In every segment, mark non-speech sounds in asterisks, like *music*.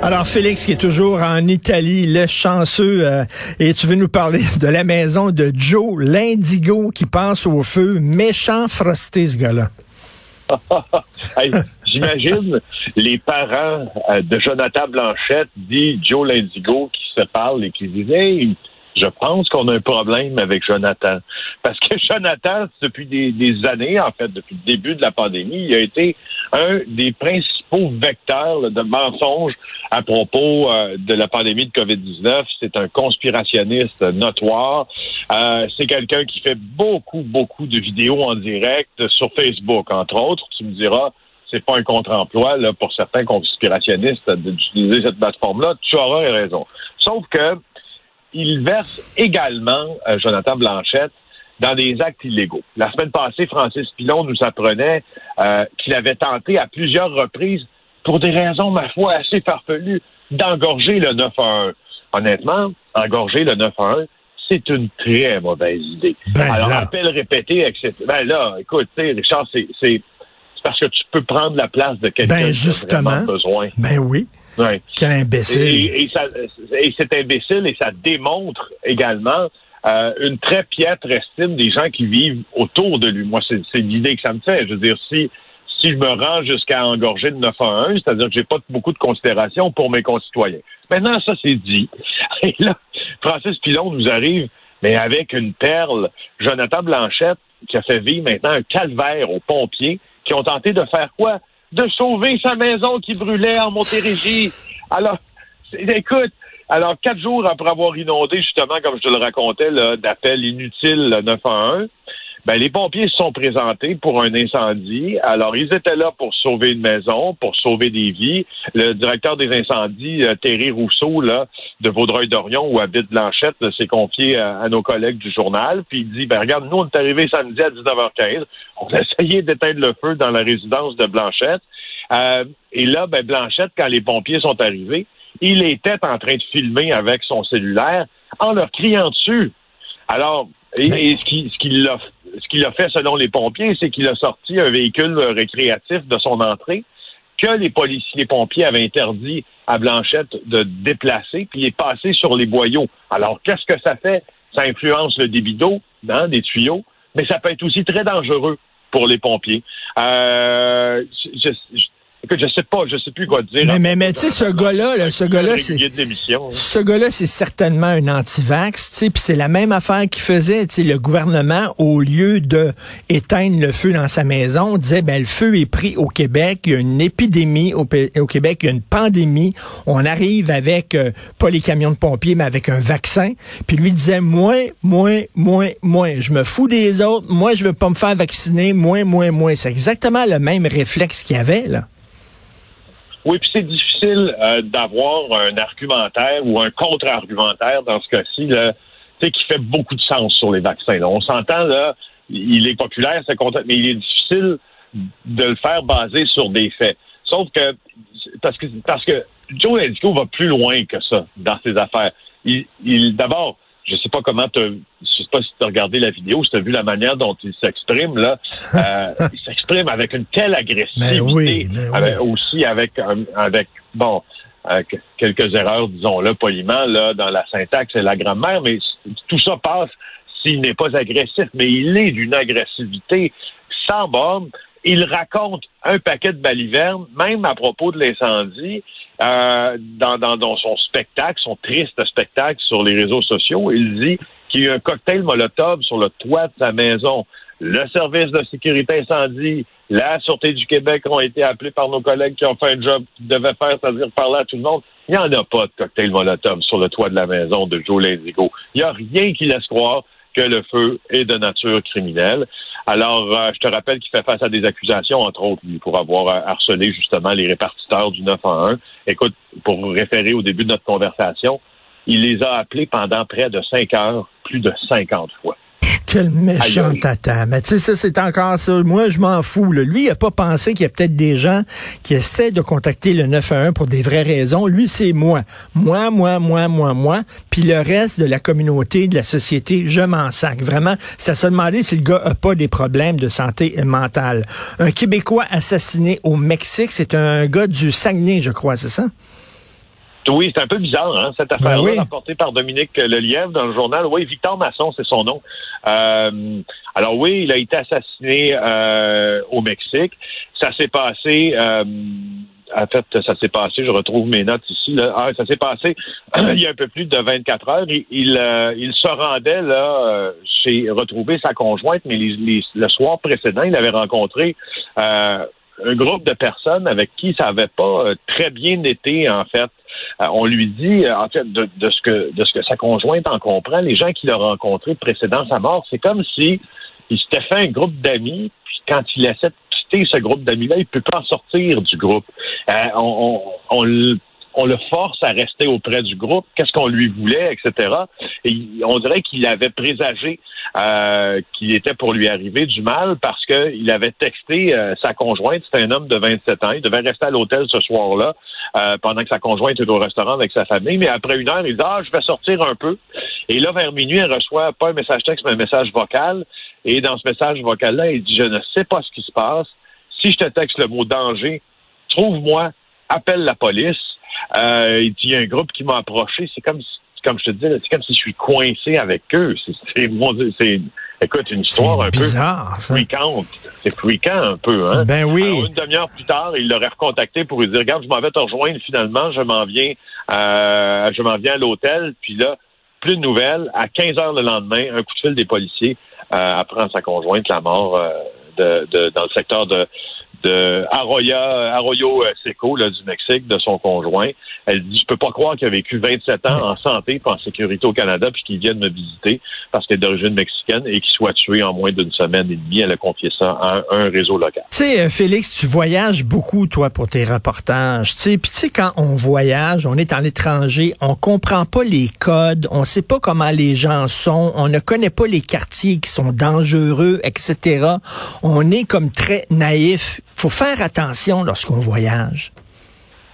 Alors, Félix, qui est toujours en Italie, le chanceux, euh, et tu veux nous parler *laughs* de la maison de Joe, l'indigo qui passe au feu. Méchant frosté, ce gars-là. *laughs* J'imagine les parents euh, de Jonathan Blanchette, dit Joe l'indigo, qui se parlent et qui disent Hey, je pense qu'on a un problème avec Jonathan. Parce que *laughs* Jonathan, depuis des, années, en fait, depuis le début de la pandémie, il a été un des principaux vecteurs de mensonges à propos euh, de la pandémie de COVID-19. C'est un conspirationniste notoire. Euh, c'est quelqu'un qui fait beaucoup, beaucoup de vidéos en direct sur Facebook, entre autres. Tu me diras, c'est pas un contre-emploi pour certains conspirationnistes d'utiliser cette plateforme-là. Tu auras raison. Sauf que il verse également, euh, Jonathan Blanchette, dans des actes illégaux. La semaine passée, Francis Pilon nous apprenait euh, qu'il avait tenté à plusieurs reprises, pour des raisons, ma foi, assez farfelues, d'engorger le 911. Honnêtement, engorger le 911, c'est une très mauvaise idée. Ben Alors, appel répété, etc. Ben là, écoute, Richard, c'est parce que tu peux prendre la place de quelqu'un ben, qui a vraiment besoin. Ben oui. Quel imbécile. Et, et, c'est imbécile et ça démontre également euh, une très piètre estime des gens qui vivent autour de lui. Moi, c'est l'idée que ça me fait. Je veux dire, si si je me rends jusqu'à engorger de 9 à 1, c'est-à-dire que j'ai pas beaucoup de considération pour mes concitoyens. Maintenant, ça c'est dit. *laughs* Et là, Francis Pilon nous arrive, mais avec une perle. Jonathan Blanchette, qui a fait vivre maintenant un calvaire aux pompiers, qui ont tenté de faire quoi? De sauver sa maison qui brûlait en Montérégie. *laughs* Alors, écoute, alors quatre jours après avoir inondé, justement, comme je te le racontais, d'appels inutiles 911, ben, les pompiers se sont présentés pour un incendie. Alors, ils étaient là pour sauver une maison, pour sauver des vies. Le directeur des incendies, euh, Thierry Rousseau, là, de Vaudreuil-Dorion, où habite Blanchette, s'est confié à, nos collègues du journal. Puis il dit, ben, regarde, nous, on est arrivés samedi à 19h15. On a essayé d'éteindre le feu dans la résidence de Blanchette. Euh, et là, ben, Blanchette, quand les pompiers sont arrivés, il était en train de filmer avec son cellulaire en leur criant dessus. Alors, et, ce qu'il ce qu'il a, ce qu'il a fait selon les pompiers, c'est qu'il a sorti un véhicule récréatif de son entrée que les policiers, les pompiers avaient interdit à Blanchette de déplacer, puis il est passé sur les boyaux. Alors, qu'est-ce que ça fait? Ça influence le débit d'eau hein, des tuyaux, mais ça peut être aussi très dangereux pour les pompiers. Euh, Écoute, je sais pas, je sais plus quoi dire. Mais, mais, mais tu sais, ce gars-là, ce gars-là, c'est. Ce gars-là, c'est certainement un anti-vax, tu sais, puis c'est la même affaire qu'il faisait, tu sais, le gouvernement, au lieu de éteindre le feu dans sa maison, disait, ben, le feu est pris au Québec, il y a une épidémie au, Québec, il y a une pandémie, on arrive avec, euh, pas les camions de pompiers, mais avec un vaccin, puis lui disait, moins, moins, moins, moins, je me fous des autres, moi, je veux pas me faire vacciner, moins, moins, moins. C'est exactement le même réflexe qu'il y avait, là. Oui, puis c'est difficile euh, d'avoir un argumentaire ou un contre-argumentaire dans ce cas-ci, qui fait beaucoup de sens sur les vaccins. On s'entend, là, il est populaire, c'est mais il est difficile de le faire basé sur des faits. Sauf que parce que parce que Joe Indico va plus loin que ça dans ses affaires. Il, il d'abord, je sais pas comment tu je sais pas si tu as regardé la vidéo, si tu as vu la manière dont il s'exprime là, *laughs* euh, il s'exprime avec une telle agressivité, oui, aussi avec avec bon euh, quelques erreurs, disons-le poliment là dans la syntaxe et la grammaire, mais tout ça passe s'il n'est pas agressif, mais il est d'une agressivité sans borne. Il raconte un paquet de balivernes, même à propos de l'incendie, euh, dans, dans, dans, son spectacle, son triste spectacle sur les réseaux sociaux. Il dit qu'il y a eu un cocktail Molotov sur le toit de sa maison. Le service de sécurité incendie, la Sûreté du Québec ont été appelés par nos collègues qui ont fait un job qu'ils devaient faire, c'est-à-dire parler à tout le monde. Il n'y en a pas de cocktail Molotov sur le toit de la maison de Joe Lindigo. Il n'y a rien qui laisse croire que le feu est de nature criminelle. Alors, euh, je te rappelle qu'il fait face à des accusations, entre autres, pour avoir euh, harcelé justement les répartiteurs du 9 en 1. Écoute, pour référer au début de notre conversation, il les a appelés pendant près de cinq heures, plus de 50 fois. Quel méchant tata. Mais tu sais, ça, c'est encore ça. Moi, je m'en fous. Lui, il a pas pensé qu'il y a peut-être des gens qui essaient de contacter le 911 pour des vraies raisons. Lui, c'est moi. Moi, moi, moi, moi, moi. Puis le reste de la communauté, de la société, je m'en sac. Vraiment, c'est à se demander si le gars a pas des problèmes de santé mentale. Un Québécois assassiné au Mexique, c'est un gars du Saguenay, je crois, c'est ça? Oui, c'est un peu bizarre, hein, cette ben affaire-là, rapportée par Dominique Lelièvre dans le journal. Oui, Victor Masson, c'est son nom. Euh, alors oui, il a été assassiné euh, au Mexique. Ça s'est passé... Euh, en fait, ça s'est passé, je retrouve mes notes ici. Là. Ah, ça s'est passé *clears throat* il y a un peu plus de 24 heures. Il, il, se rendait là chez retrouver sa conjointe, mais le soir précédent, il avait rencontré un groupe de personnes avec qui ça n'avait pas très bien été, en fait. Euh, on lui dit, euh, en fait, de, ce que de ce que sa conjointe en comprend, les gens qu'il a rencontrés précédant sa mort, c'est comme si il s'était fait un groupe d'amis, puis quand il essaie de quitter ce groupe d'amis-là, il peut pas en sortir du groupe. Euh, on, on, on le force à rester auprès du groupe, qu'est-ce qu'on lui voulait, etc. Et on dirait qu'il avait présagé euh, qu'il était pour lui arriver du mal parce qu'il avait texté euh, sa conjointe, c'était un homme de 27 ans, il devait rester à l'hôtel ce soir-là euh, pendant que sa conjointe était au restaurant avec sa famille, mais après une heure, il dit ah je vais sortir un peu. Et là vers minuit, elle reçoit pas un message texte mais un message vocal. Et dans ce message vocal-là, il dit je ne sais pas ce qui se passe. Si je te texte le mot danger, trouve-moi, appelle la police. Euh, il y a un groupe qui m'a approché. C'est comme, comme je te dis, c'est comme si je suis coincé avec eux. C'est, c'est, écoute, une histoire un bizarre, peu fréquente. C'est fréquent un peu, hein? Ben oui. une demi-heure plus tard, il l'aurait recontacté pour lui dire, regarde, je m'en vais te rejoindre finalement, je m'en viens, euh, je m'en viens à l'hôtel, puis là, plus de nouvelles. À 15 heures le lendemain, un coup de fil des policiers euh, apprend sa conjointe la mort euh, de, de, dans le secteur de de Arroyo euh, Seco là, du Mexique, de son conjoint. Elle dit, je peux pas croire qu'il a vécu 27 ans en santé et en sécurité au Canada puis qu'il vienne me visiter parce qu'il est d'origine mexicaine et qu'il soit tué en moins d'une semaine et demie. Elle a confié ça à un, réseau local. Tu sais, euh, Félix, tu voyages beaucoup, toi, pour tes reportages. Tu sais, puis tu sais, quand on voyage, on est en étranger, on comprend pas les codes, on sait pas comment les gens sont, on ne connaît pas les quartiers qui sont dangereux, etc. On est comme très naïf faut faire attention lorsqu'on voyage.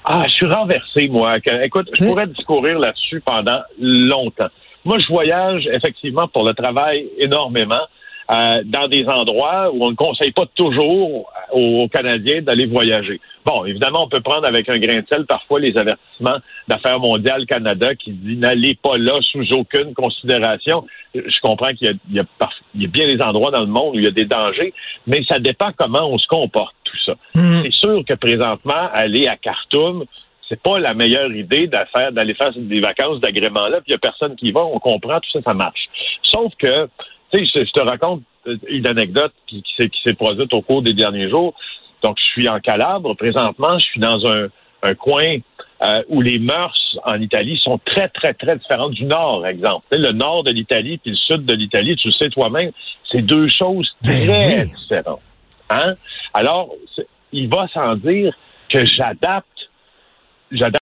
Ah, je suis renversé, moi. Écoute, je pourrais discourir là-dessus pendant longtemps. Moi, je voyage effectivement pour le travail énormément. Euh, dans des endroits où on ne conseille pas toujours aux, Canadiens d'aller voyager. Bon, évidemment, on peut prendre avec un grain de sel parfois les avertissements d'affaires mondiales Canada qui dit n'allez pas là sous aucune considération. Je comprends qu'il y, a, bien des endroits dans le monde où il y a des dangers, mais ça dépend comment on se comporte ça. Mm. C'est sûr que présentement, aller à Khartoum, c'est pas la meilleure idée d'aller faire des vacances d'agrément là, puis il y a personne qui va, on comprend, tout ça, ça marche. Sauf que je, te raconte euh, une anecdote qui, qui s'est produite au cours des derniers jours. Donc, je suis en Calabre. Présentement, je suis dans un, coin euh, où les mœurs en Italie sont très, très, très différentes du nord, exemple. le nord de l'Italie puis le sud de l'Italie, tu le sais toi-même, c'est deux choses ben très différentes. Hein? Alors, il va sans dire que j'adapte, j'adapte